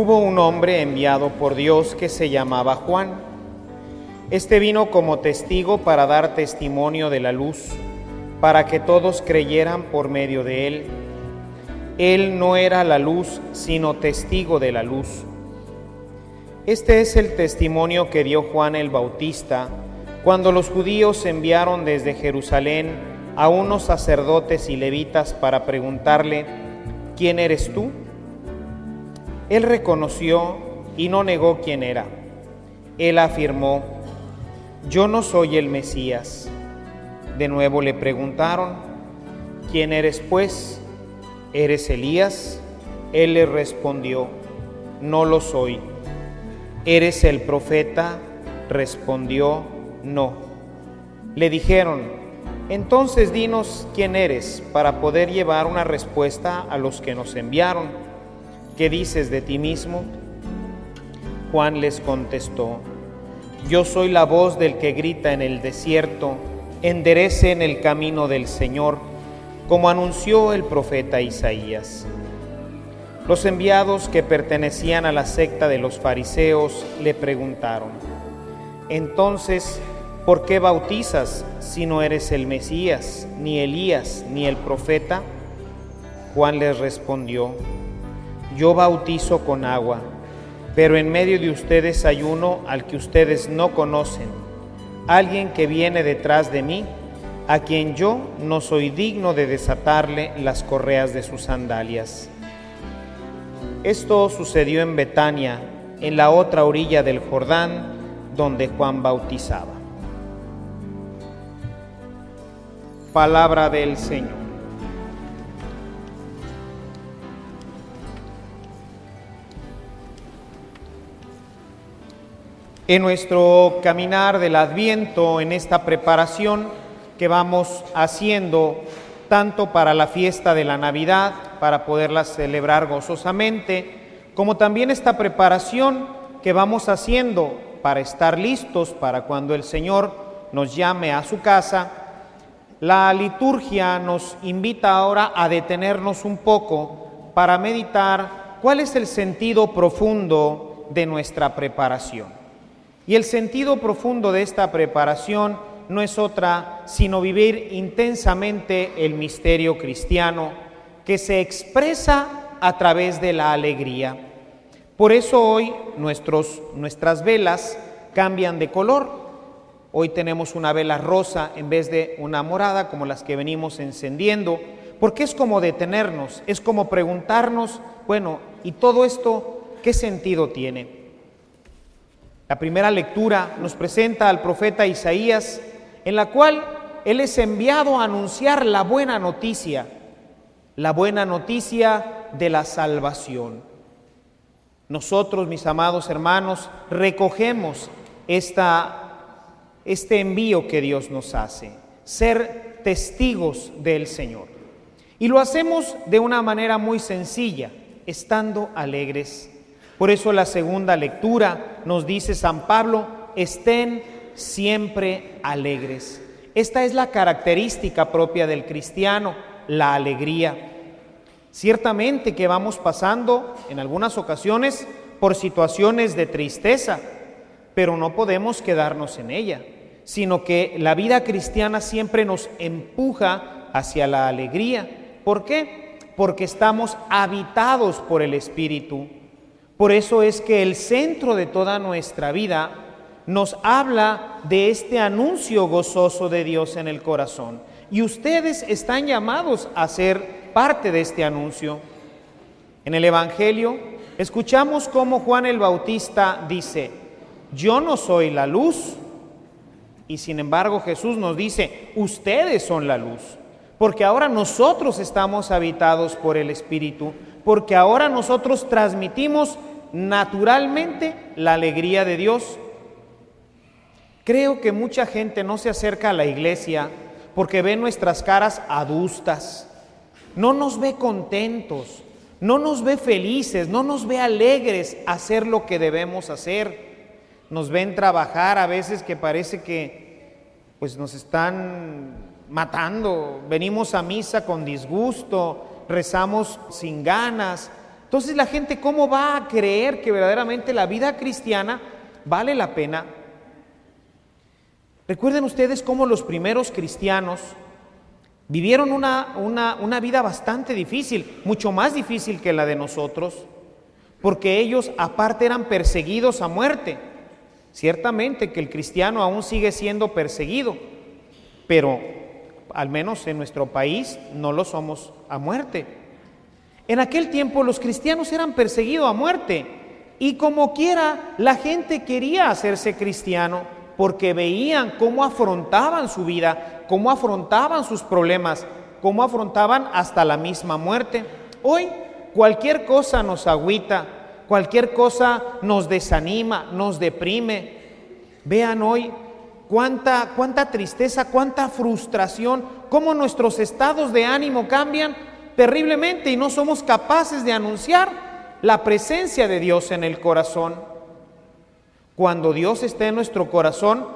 Hubo un hombre enviado por Dios que se llamaba Juan. Este vino como testigo para dar testimonio de la luz, para que todos creyeran por medio de él. Él no era la luz, sino testigo de la luz. Este es el testimonio que dio Juan el Bautista cuando los judíos enviaron desde Jerusalén a unos sacerdotes y levitas para preguntarle, ¿quién eres tú? Él reconoció y no negó quién era. Él afirmó, yo no soy el Mesías. De nuevo le preguntaron, ¿quién eres pues? ¿Eres Elías? Él le respondió, no lo soy. ¿Eres el profeta? Respondió, no. Le dijeron, entonces dinos quién eres para poder llevar una respuesta a los que nos enviaron. ¿Qué dices de ti mismo? Juan les contestó, yo soy la voz del que grita en el desierto, enderece en el camino del Señor, como anunció el profeta Isaías. Los enviados que pertenecían a la secta de los fariseos le preguntaron, entonces, ¿por qué bautizas si no eres el Mesías, ni Elías, ni el profeta? Juan les respondió, yo bautizo con agua, pero en medio de ustedes hay uno al que ustedes no conocen, alguien que viene detrás de mí, a quien yo no soy digno de desatarle las correas de sus sandalias. Esto sucedió en Betania, en la otra orilla del Jordán, donde Juan bautizaba. Palabra del Señor. En nuestro caminar del adviento, en esta preparación que vamos haciendo tanto para la fiesta de la Navidad, para poderla celebrar gozosamente, como también esta preparación que vamos haciendo para estar listos para cuando el Señor nos llame a su casa, la liturgia nos invita ahora a detenernos un poco para meditar cuál es el sentido profundo de nuestra preparación. Y el sentido profundo de esta preparación no es otra sino vivir intensamente el misterio cristiano que se expresa a través de la alegría. Por eso hoy nuestras velas cambian de color. Hoy tenemos una vela rosa en vez de una morada como las que venimos encendiendo, porque es como detenernos, es como preguntarnos, bueno, ¿y todo esto qué sentido tiene? La primera lectura nos presenta al profeta Isaías, en la cual él es enviado a anunciar la buena noticia, la buena noticia de la salvación. Nosotros, mis amados hermanos, recogemos esta, este envío que Dios nos hace, ser testigos del Señor. Y lo hacemos de una manera muy sencilla, estando alegres por eso la segunda lectura nos dice San Pablo, estén siempre alegres. Esta es la característica propia del cristiano, la alegría. Ciertamente que vamos pasando en algunas ocasiones por situaciones de tristeza, pero no podemos quedarnos en ella, sino que la vida cristiana siempre nos empuja hacia la alegría. ¿Por qué? Porque estamos habitados por el Espíritu. Por eso es que el centro de toda nuestra vida nos habla de este anuncio gozoso de Dios en el corazón. Y ustedes están llamados a ser parte de este anuncio. En el Evangelio escuchamos cómo Juan el Bautista dice, yo no soy la luz, Y sin embargo Jesús nos dice, ustedes son la luz, porque ahora nosotros estamos habitados por el Espíritu, porque ahora nosotros transmitimos naturalmente la alegría de Dios. Creo que mucha gente no se acerca a la iglesia porque ve nuestras caras adustas, no nos ve contentos, no nos ve felices, no nos ve alegres hacer lo que debemos hacer. Nos ven trabajar a veces que parece que pues nos están matando. Venimos a misa con disgusto, rezamos sin ganas. Entonces la gente cómo va a creer que verdaderamente la vida cristiana vale la pena? Recuerden ustedes cómo los primeros cristianos Vivieron una, una, vida bastante difícil, mucho más difícil que la de nosotros, porque ellos aparte eran perseguidos a muerte. Ciertamente que el cristiano aún sigue siendo perseguido, pero al menos en nuestro país no lo somos a muerte. En aquel tiempo los cristianos eran perseguidos a muerte y como quiera la gente quería hacerse cristiano porque veían cómo afrontaban su vida, cómo afrontaban sus problemas, cómo afrontaban hasta la misma muerte. Hoy cualquier cosa nos agüita, cualquier cosa nos desanima, nos deprime. Vean hoy cuánta, cuánta tristeza, cuánta frustración, cómo nuestros estados de ánimo cambian terriblemente y no somos capaces de anunciar la presencia de Dios en el corazón. Cuando Dios está en nuestro corazón,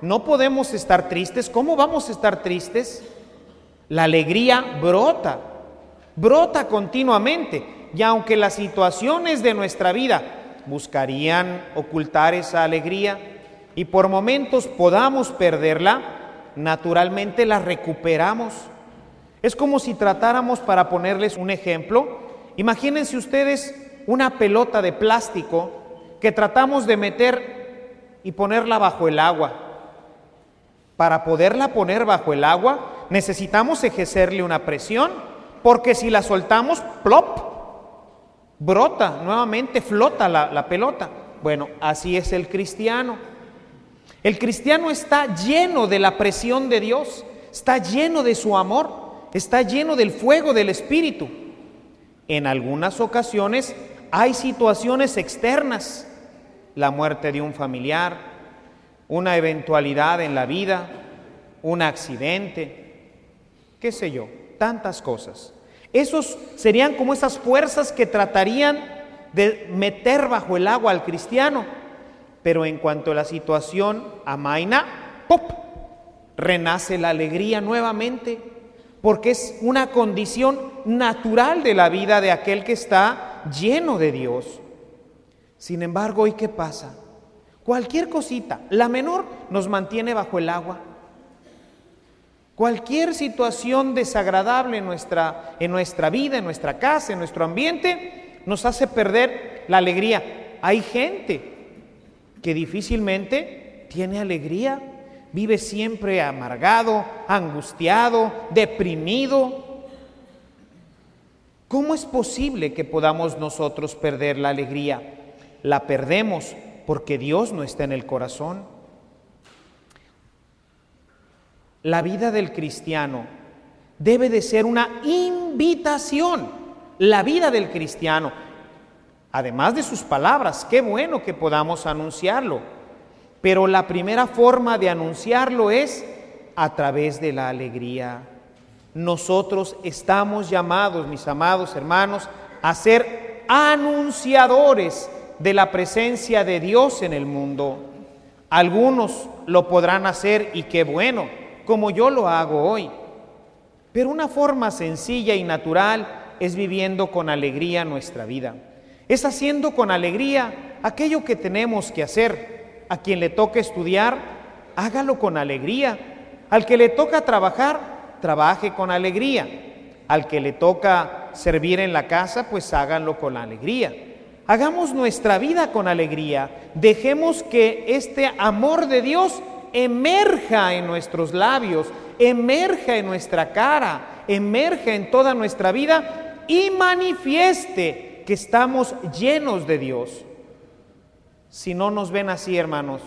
no podemos estar tristes. ¿Cómo vamos a estar tristes? La alegría brota, brota continuamente. Y aunque las situaciones de nuestra vida buscarían ocultar esa alegría y por momentos podamos perderla, naturalmente la recuperamos. Es como si tratáramos, para ponerles un ejemplo, imagínense ustedes una pelota de plástico que tratamos de meter y ponerla bajo el agua. Para poderla poner bajo el agua necesitamos ejercerle una presión, porque si la soltamos, plop, brota, nuevamente flota la, la pelota. Bueno, así es el cristiano. El cristiano está lleno de la presión de Dios, está lleno de su amor, está lleno del fuego del Espíritu. En algunas ocasiones hay situaciones externas la muerte de un familiar, una eventualidad en la vida, un accidente, qué sé yo, tantas cosas. Esos serían como esas fuerzas que tratarían de meter bajo el agua al cristiano. Pero en cuanto a la situación amaina, ¡pop! renace la alegría nuevamente, porque es una condición natural de la vida de aquel que está lleno de Dios. Sin embargo, ¿y qué pasa? Cualquier cosita, la menor, nos mantiene bajo el agua. Cualquier situación desagradable en nuestra, en nuestra vida, en nuestra casa, en nuestro ambiente, nos hace perder la alegría. Hay gente que difícilmente tiene alegría, vive siempre amargado, angustiado, deprimido. ¿Cómo es posible que podamos nosotros perder la alegría? la perdemos porque Dios no está en el corazón. La vida del cristiano debe de ser una invitación. La vida del cristiano, además de sus palabras, qué bueno que podamos anunciarlo. Pero la primera forma de anunciarlo es a través de la alegría. Nosotros estamos llamados, mis amados hermanos, a ser anunciadores de la presencia de Dios en el mundo. Algunos lo podrán hacer y qué bueno, como yo lo hago hoy. Pero una forma sencilla y natural es viviendo con alegría nuestra vida. Es haciendo con alegría aquello que tenemos que hacer. A quien le toca estudiar, hágalo con alegría. Al que le toca trabajar, trabaje con alegría. Al que le toca servir en la casa, pues háganlo con alegría. Hagamos nuestra vida con alegría. Dejemos que este amor de Dios emerja en nuestros labios, emerja en nuestra cara, emerja en toda nuestra vida y manifieste que estamos llenos de Dios. Si no nos ven así, hermanos,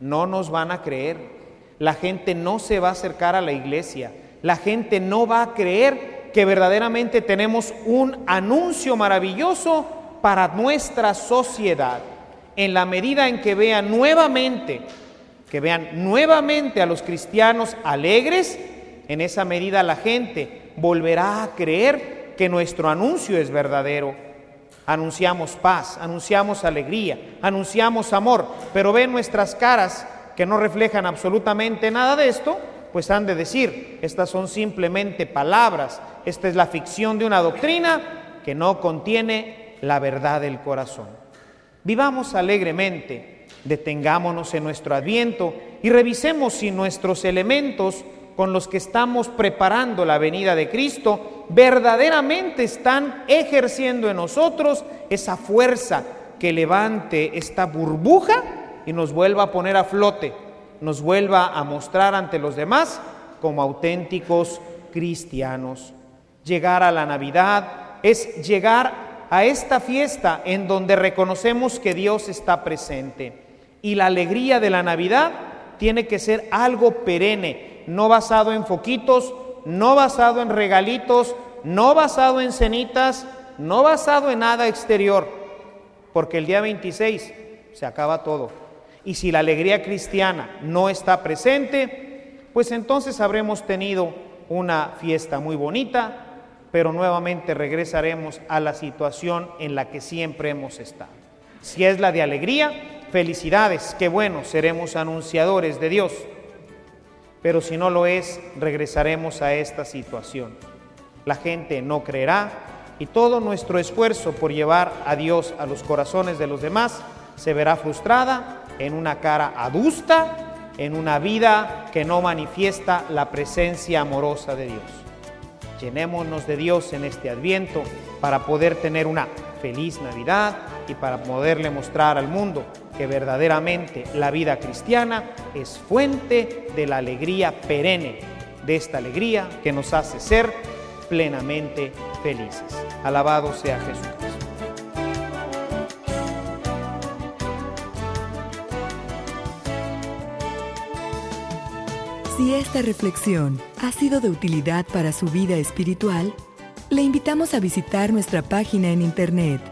no nos van a creer. la gente no se va a acercar a la iglesia, la gente no va a creer que verdaderamente tenemos un anuncio maravilloso para nuestra sociedad. En la medida en que vean nuevamente, que vean nuevamente a los cristianos alegres, en esa medida la gente volverá a creer que nuestro anuncio es verdadero. Anunciamos paz, anunciamos alegría, anunciamos amor, pero ven nuestras caras que no reflejan absolutamente nada de esto, pues han de decir, estas son simplemente palabras, esta es la ficción de una doctrina que no contiene la verdad del corazón. Vivamos alegremente, detengámonos en nuestro adviento y revisemos si nuestros elementos con los que estamos preparando la venida de Cristo verdaderamente están ejerciendo en nosotros esa fuerza que levante esta burbuja y nos vuelva a poner a flote, nos vuelva a mostrar ante los demás como auténticos cristianos. Llegar a la Navidad es llegar a esta fiesta en donde reconocemos que Dios está presente. Y la alegría de la Navidad tiene que ser algo perenne, no basado en foquitos, no basado en regalitos, no basado en cenitas, no basado en nada exterior, porque el día 26 se acaba todo. Y si la alegría cristiana no está presente, pues entonces habremos tenido una fiesta muy bonita, pero nuevamente regresaremos a la situación en la que siempre hemos estado. Si es la de alegría, felicidades, qué bueno, seremos anunciadores de Dios. Pero si no lo es, regresaremos a esta situación. La gente no creerá y todo nuestro esfuerzo por llevar a Dios a los corazones de los demás se verá frustrada en una cara adusta, en una vida que no manifiesta la presencia amorosa de Dios. Llenémonos de Dios en este adviento para poder tener una feliz Navidad y para poderle mostrar al mundo que verdaderamente la vida cristiana es fuente de la alegría perenne, de esta alegría que nos hace ser plenamente felices. Alabado sea Jesús. Si esta reflexión ha sido de utilidad para su vida espiritual, le invitamos a visitar nuestra página en internet